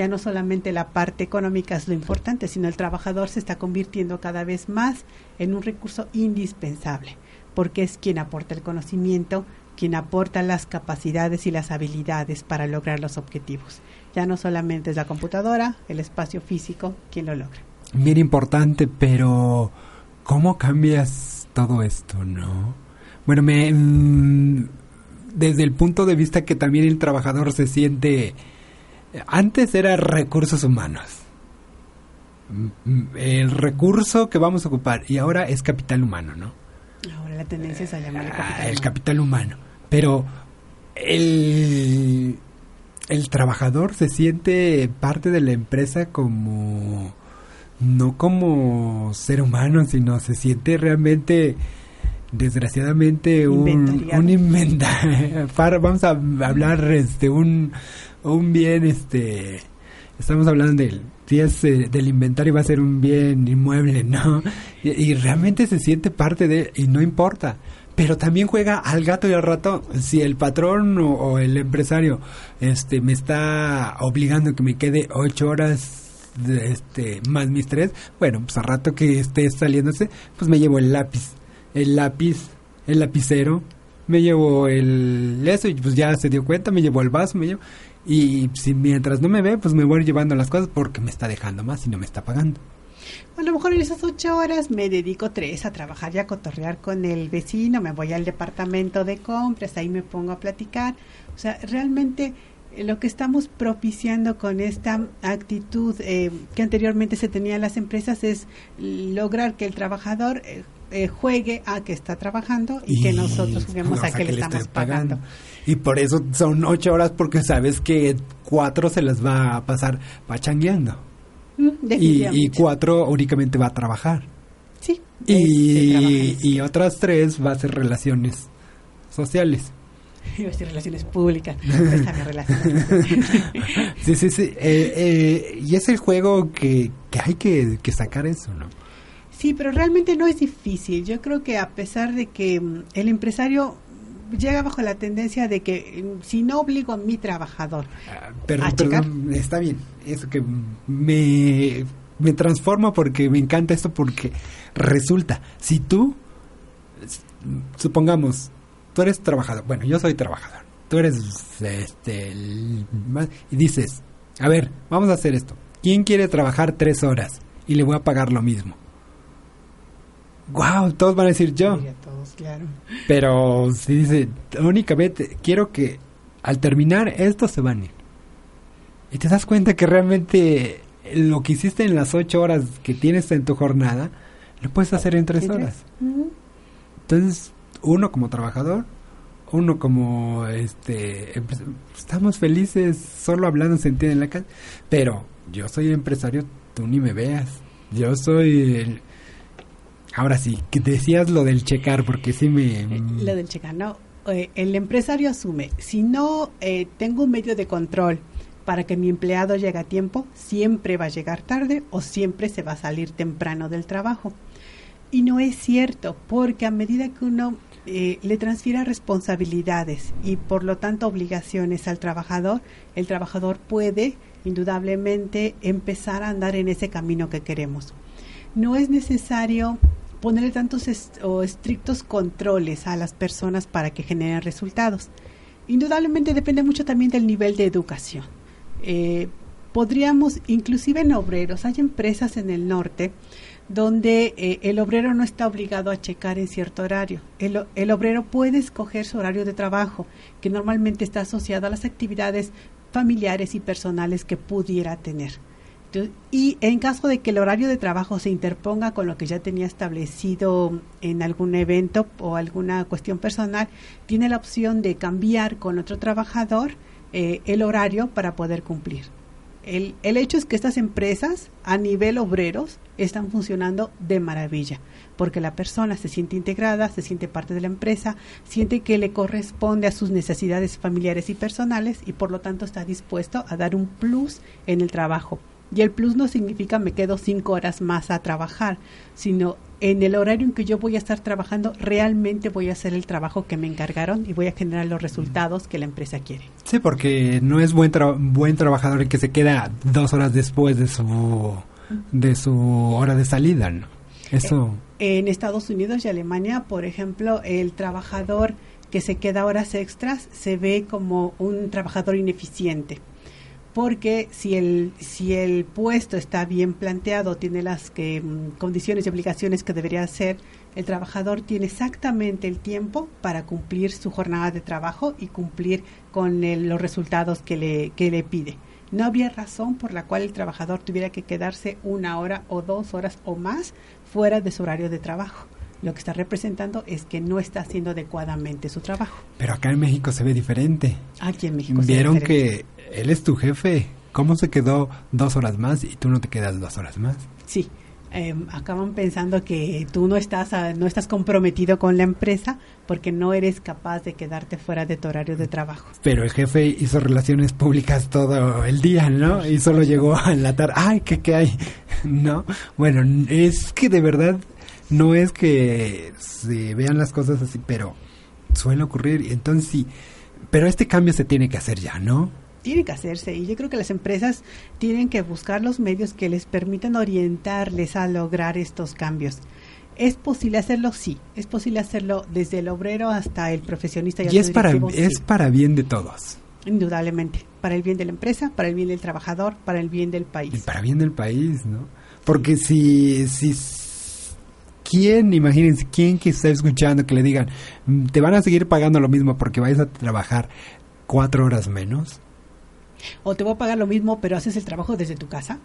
Ya no solamente la parte económica es lo importante, sino el trabajador se está convirtiendo cada vez más en un recurso indispensable, porque es quien aporta el conocimiento, quien aporta las capacidades y las habilidades para lograr los objetivos. Ya no solamente es la computadora, el espacio físico quien lo logra. Bien importante, pero ¿cómo cambias todo esto, no? Bueno, me mmm, desde el punto de vista que también el trabajador se siente antes era recursos humanos. El recurso que vamos a ocupar y ahora es capital humano, ¿no? Ahora la tendencia es a llamar el capital, el capital humano. Pero el, el trabajador se siente parte de la empresa como no como ser humano, sino se siente realmente desgraciadamente un, un inventario vamos a hablar este un un bien este estamos hablando del si es eh, del inventario va a ser un bien inmueble no y, realmente se siente parte de y no importa. Pero también juega al gato y al ratón si el patrón o, o el empresario este me está obligando que me quede ocho horas de, este más mis tres bueno pues a rato que esté saliéndose pues me llevo el lápiz el lápiz el lapicero me llevo el eso y pues ya se dio cuenta me llevo el vaso me llevo y si mientras no me ve pues me voy llevando las cosas porque me está dejando más y no me está pagando a lo mejor en esas ocho horas me dedico tres a trabajar y a cotorrear con el vecino, me voy al departamento de compras, ahí me pongo a platicar. O sea, realmente lo que estamos propiciando con esta actitud eh, que anteriormente se tenía en las empresas es lograr que el trabajador eh, eh, juegue a que está trabajando y, y que nosotros juguemos a que, que le estamos pagando. pagando. Y por eso son ocho horas porque sabes que cuatro se las va a pasar pachangueando. Mm, y, y, cuatro únicamente va a trabajar. Sí. Y, y, otras tres va a ser relaciones sociales. Iba a decir relaciones públicas, relacionado. Sí, sí, sí. eh, eh, y es el juego que, que hay que, que sacar eso, ¿no? Sí, pero realmente no es difícil. Yo creo que a pesar de que mm, el empresario llega bajo la tendencia de que mm, si no obligo a mi trabajador Pero, a checar, perdón, está bien. Eso que me, me transforma porque me encanta esto porque resulta, si tú, supongamos, tú eres trabajador, bueno, yo soy trabajador, tú eres, este, el y dices, a ver, vamos a hacer esto. ¿Quién quiere trabajar tres horas y le voy a pagar lo mismo? Wow, todos van a decir yo. diría todos, claro. Pero si dice, únicamente quiero que al terminar esto se van a. Y te das cuenta que realmente lo que hiciste en las ocho horas que tienes en tu jornada, lo puedes hacer en tres horas. Entonces, uno como trabajador, uno como este estamos felices solo hablando sentido en la calle, pero yo soy empresario, tú ni me veas. Yo soy el Ahora sí, que decías lo del checar porque sí me Lo del checar, ¿no? Eh, el empresario asume, si no eh, tengo un medio de control para que mi empleado llegue a tiempo, siempre va a llegar tarde o siempre se va a salir temprano del trabajo. Y no es cierto, porque a medida que uno eh, le transfiera responsabilidades y por lo tanto obligaciones al trabajador, el trabajador puede indudablemente empezar a andar en ese camino que queremos. No es necesario ponerle tantos o estrictos controles a las personas para que generen resultados. Indudablemente depende mucho también del nivel de educación. Eh, podríamos, inclusive en obreros, hay empresas en el norte donde eh, el obrero no está obligado a checar en cierto horario. El obrero puede escoger su horario de trabajo, que normalmente está asociado a las actividades familiares y personales que pudiera tener. Y en caso de que el horario de trabajo se interponga con lo que ya tenía establecido en algún evento o alguna cuestión personal, tiene la opción de cambiar con otro trabajador eh, el horario para poder cumplir. El, el hecho es que estas empresas a nivel obreros están funcionando de maravilla, porque la persona se siente integrada, se siente parte de la empresa, siente que le corresponde a sus necesidades familiares y personales y por lo tanto está dispuesto a dar un plus en el trabajo. Y el plus no significa me quedo cinco horas más a trabajar, sino en el horario en que yo voy a estar trabajando, realmente voy a hacer el trabajo que me encargaron y voy a generar los resultados que la empresa quiere. Sí, porque no es buen tra- buen trabajador el que se queda dos horas después de su de su hora de salida, ¿no? Eso En Estados Unidos y Alemania, por ejemplo, el trabajador que se queda horas extras se ve como un trabajador ineficiente. Porque si el, si el puesto está bien planteado, tiene las que, mm, condiciones y obligaciones que debería hacer, el trabajador tiene exactamente el tiempo para cumplir su jornada de trabajo y cumplir con el- los resultados que le, que le pide. No habría razón por la cual el trabajador tuviera que quedarse una hora o dos horas o más fuera de su horario de trabajo. Lo que está representando es que no está haciendo adecuadamente su trabajo. Pero acá en México se ve diferente. Aquí en México. se ve Vieron diferente. que él es tu jefe. ¿Cómo se quedó dos horas más y tú no te quedas dos horas más? Sí, eh, acaban pensando que tú no estás, ah, no estás comprometido con la empresa porque no eres capaz de quedarte fuera de tu horario de trabajo. Pero el jefe hizo relaciones públicas todo el día, ¿no? Y solo llegó a la tarde. ¡Ay, qué, qué hay! ¿No? Bueno, es que de verdad no es que se vean las cosas así, pero suele ocurrir. Entonces sí, pero este cambio se tiene que hacer ya, ¿no? Tiene que hacerse y yo creo que las empresas tienen que buscar los medios que les permitan orientarles a lograr estos cambios. ¿Es posible hacerlo? Sí. ¿Es posible hacerlo desde el obrero hasta el profesionista y, Y es para, es para bien de todos. Indudablemente. Para el bien de la empresa, para el bien del trabajador, para el bien del país. Y para bien del país, ¿no? Porque si, si, ¿quién, imagínense, quién que está escuchando que le digan, "Mm, te van a seguir pagando lo mismo porque vayas a trabajar cuatro horas menos? O te voy a pagar lo mismo, pero haces el trabajo desde tu casa.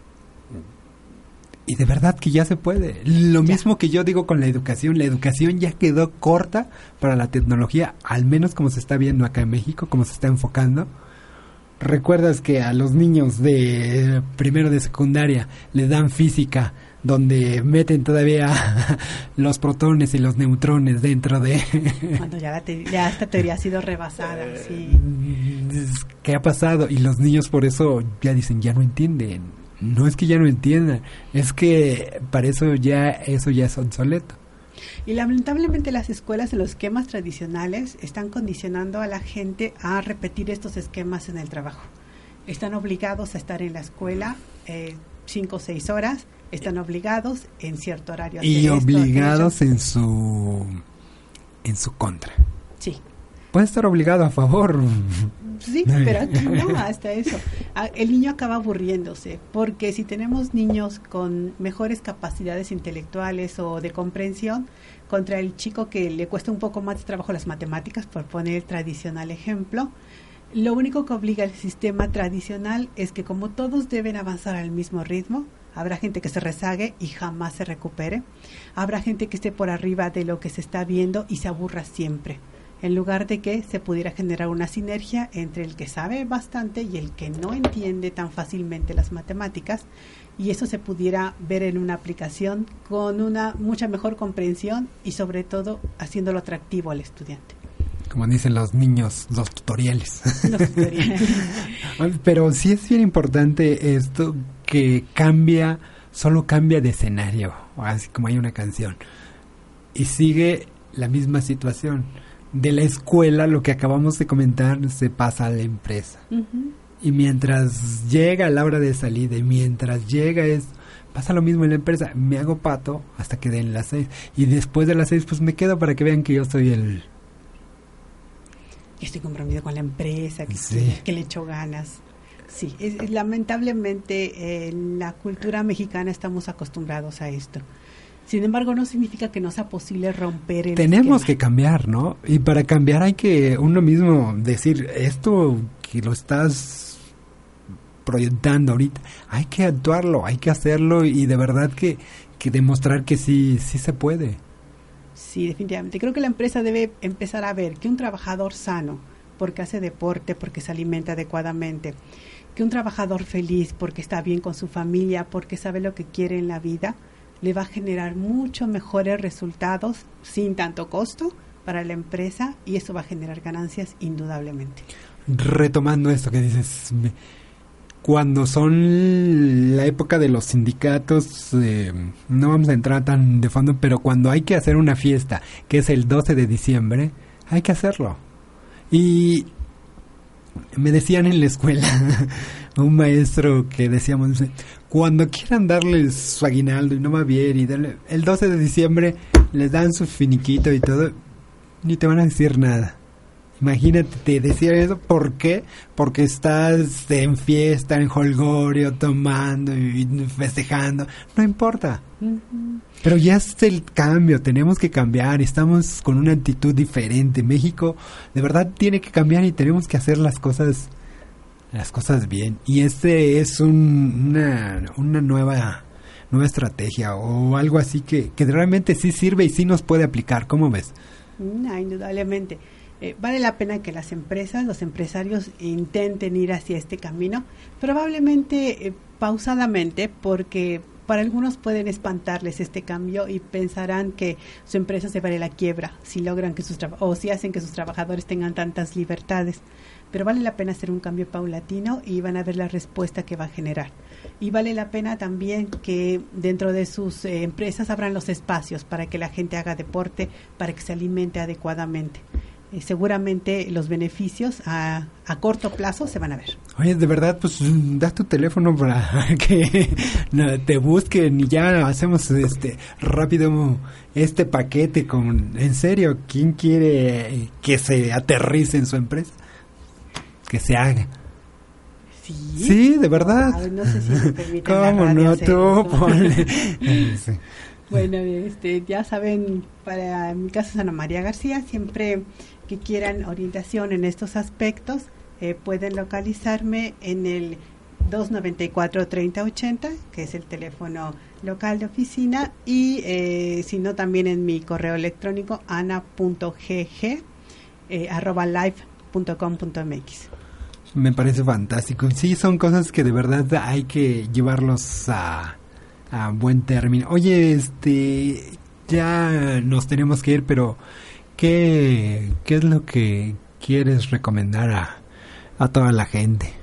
Y de verdad que ya se puede. Lo mismo que yo digo con la educación, la educación ya quedó corta para la tecnología, al menos como se está viendo acá en México, como se está enfocando. ¿Recuerdas que a los niños de primero de secundaria le dan física donde meten todavía los protones y los neutrones dentro de... Cuando ya, la te- ya esta teoría ha sido rebasada, sí. ¿Qué ha pasado? Y los niños por eso ya dicen, ya no entienden. No es que ya no entiendan, es que para eso ya eso ya es obsoleto. Y lamentablemente las escuelas en los esquemas tradicionales están condicionando a la gente a repetir estos esquemas en el trabajo. Están obligados a estar en la escuela eh, cinco o seis horas, están obligados en cierto horario. a Y obligados en su en su contra. Sí. Puede estar obligado a favor. Sí, pero no, hasta eso. El niño acaba aburriéndose, porque si tenemos niños con mejores capacidades intelectuales o de comprensión, contra el chico que le cuesta un poco más de trabajo las matemáticas, por poner el tradicional ejemplo, lo único que obliga al sistema tradicional es que como todos deben avanzar al mismo ritmo, habrá gente que se rezague y jamás se recupere, habrá gente que esté por arriba de lo que se está viendo y se aburra siempre en lugar de que se pudiera generar una sinergia entre el que sabe bastante y el que no entiende tan fácilmente las matemáticas y eso se pudiera ver en una aplicación con una mucha mejor comprensión y sobre todo haciéndolo atractivo al estudiante. Como dicen los niños, los tutoriales. Los tutoriales. Pero sí es bien importante esto que cambia, solo cambia de escenario, así como hay una canción. Y sigue la misma situación. De la escuela, lo que acabamos de comentar, se pasa a la empresa. Y mientras llega la hora de salida y mientras llega es pasa lo mismo en la empresa. Me hago pato hasta que den las seis. Y después de las seis, pues me quedo para que vean que yo soy el... que estoy comprometido con la empresa, que, Sí. que le echo ganas. Sí, es- lamentablemente en la cultura mexicana estamos acostumbrados a esto. Sin embargo, no significa que no sea posible romper el Tenemos esquema. que cambiar, ¿no? Y para cambiar hay que uno mismo decir, esto que lo estás proyectando ahorita, hay que actuarlo, hay que hacerlo y de verdad que, que demostrar que sí, sí se puede. Sí, definitivamente. Creo que la empresa debe empezar a ver que un trabajador sano, porque hace deporte, porque se alimenta adecuadamente, que un trabajador feliz, porque está bien con su familia, porque sabe lo que quiere en la vida, le va a generar mucho mejores resultados sin tanto costo para la empresa y eso va a generar ganancias indudablemente. Retomando esto que dices, cuando son la época de los sindicatos, eh, no vamos a entrar tan de fondo, pero cuando hay que hacer una fiesta, que es el 12 de diciembre, hay que hacerlo. Y me decían en la escuela, un maestro que decíamos, cuando quieran darles su aguinaldo y no va bien, y darle, el 12 de diciembre les dan su finiquito y todo, ni te van a decir nada. Imagínate, te decía eso, ¿por qué? Porque estás en fiesta, en holgorio, tomando y festejando. No importa. Pero ya es el cambio, tenemos que cambiar, estamos con una actitud diferente. México de verdad tiene que cambiar y tenemos que hacer las cosas las cosas bien. Y este es un- una, una nueva nueva estrategia o algo así que, que realmente sí sirve y sí nos puede aplicar. ¿Cómo ves? No, indudablemente. Eh, vale la pena que las empresas, los empresarios intenten ir hacia este camino, probablemente eh, pausadamente, porque para algunos pueden espantarles este cambio y pensarán que su empresa se va ir a la quiebra si logran que sus o si hacen que sus trabajadores tengan tantas libertades. Pero vale la pena hacer un cambio paulatino y van a ver la respuesta que va a generar. Y vale la pena también que dentro de sus eh, empresas abran los espacios para que la gente haga deporte, para que se alimente adecuadamente. Eh, seguramente los beneficios a, a corto plazo se van a ver. Oye, de verdad, pues mm, da tu teléfono para que te busquen y ya hacemos este rápido este paquete con en serio, ¿quién quiere que se aterrice en su empresa? Que se haga. Sí, Sí, de verdad. Ay, no sé si me permiten ¿Cómo no? hacer Tú eso. ponle. Sí. Bueno, este, ya saben, para mi caso es Ana María García, siempre que quieran orientación en estos aspectos, eh, pueden localizarme en el 294-3080, que es el teléfono local de oficina, y eh, si no, también en mi correo electrónico ana.gg eh, arroba live.com.mx. Me parece fantástico. Sí, son cosas que de verdad hay que llevarlos a a buen término. Oye, este, ya nos tenemos que ir, pero ¿qué, qué es lo que quieres recomendar a, a toda la gente?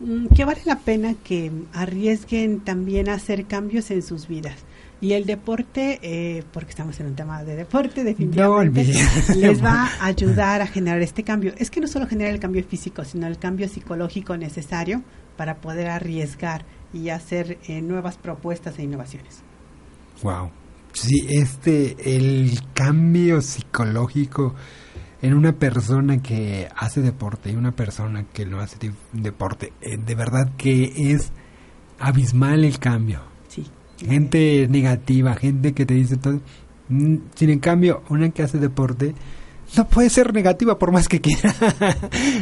Mm, que vale la pena que arriesguen también a hacer cambios en sus vidas. Y el deporte, eh, porque estamos en un tema de deporte, definitivamente les va a ayudar a generar este cambio. Es que no solo genera el cambio físico, sino el cambio psicológico necesario para poder arriesgar y hacer eh, nuevas propuestas e innovaciones. Wow. Sí, este, el cambio psicológico en una persona que hace deporte y una persona que no hace deporte, eh, de verdad que es abismal el cambio. Sí. Gente negativa, gente que te dice todo. Mm, sin en cambio, una que hace deporte no puede ser negativa por más que quiera.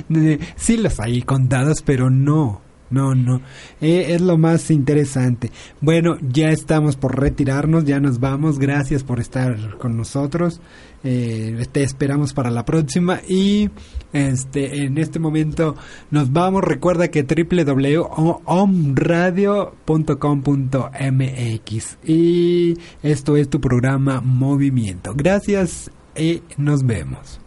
sí los hay contados, pero no. No, no. Eh, es lo más interesante. Bueno, ya estamos por retirarnos, ya nos vamos. Gracias por estar con nosotros. Eh, te esperamos para la próxima y este en este momento nos vamos. Recuerda que www.omradio.com.mx y esto es tu programa Movimiento. Gracias y nos vemos.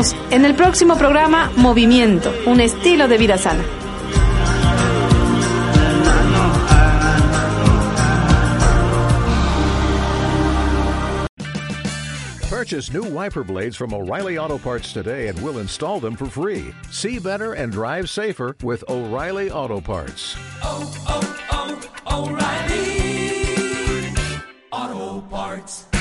Esperamos en el próximo programa Movimiento, un estilo de vida sana. Purchase new wiper blades from O'Reilly Auto Parts today and we'll install them for free. See better and drive safer with O'Reilly Auto Parts. Oh, oh, oh, O'Reilly Auto Parts.